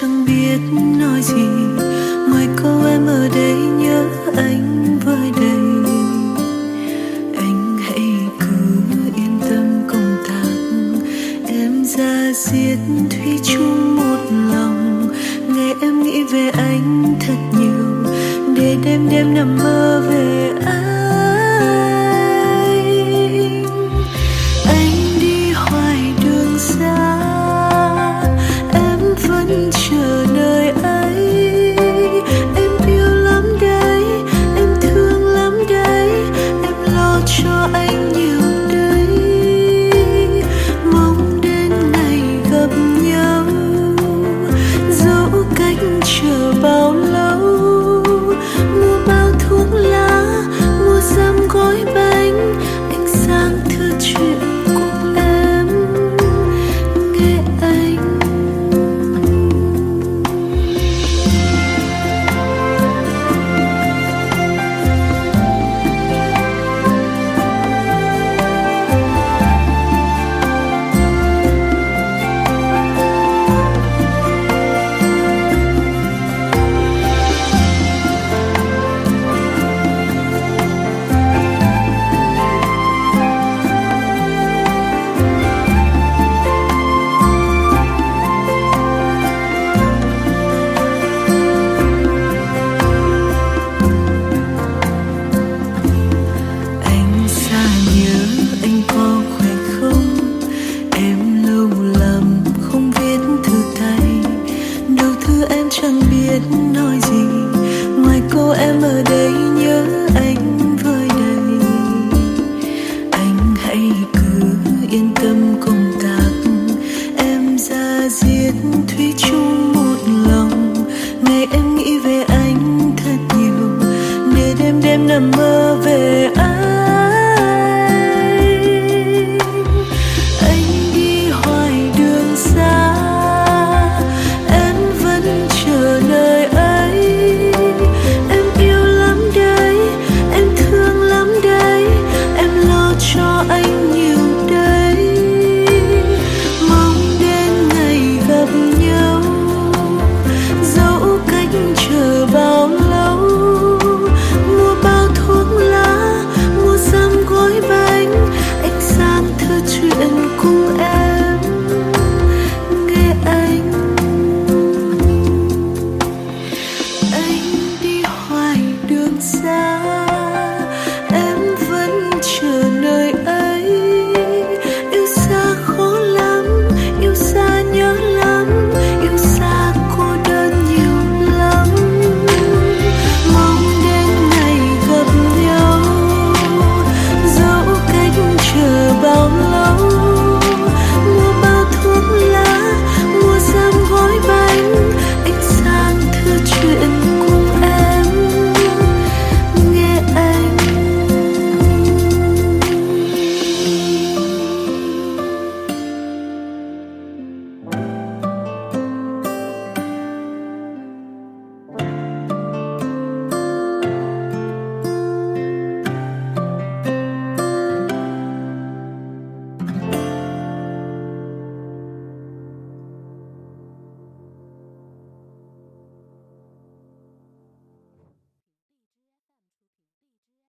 chẳng biết nói gì. Mời cô em ở đây, nhớ anh với đây. Anh hãy cứ yên tâm công tác. Em ra diệt thủy chung một lòng. Nghe em nghĩ về anh thật nhiều. Để đêm đêm nằm mơ về anh. Diết thủy anh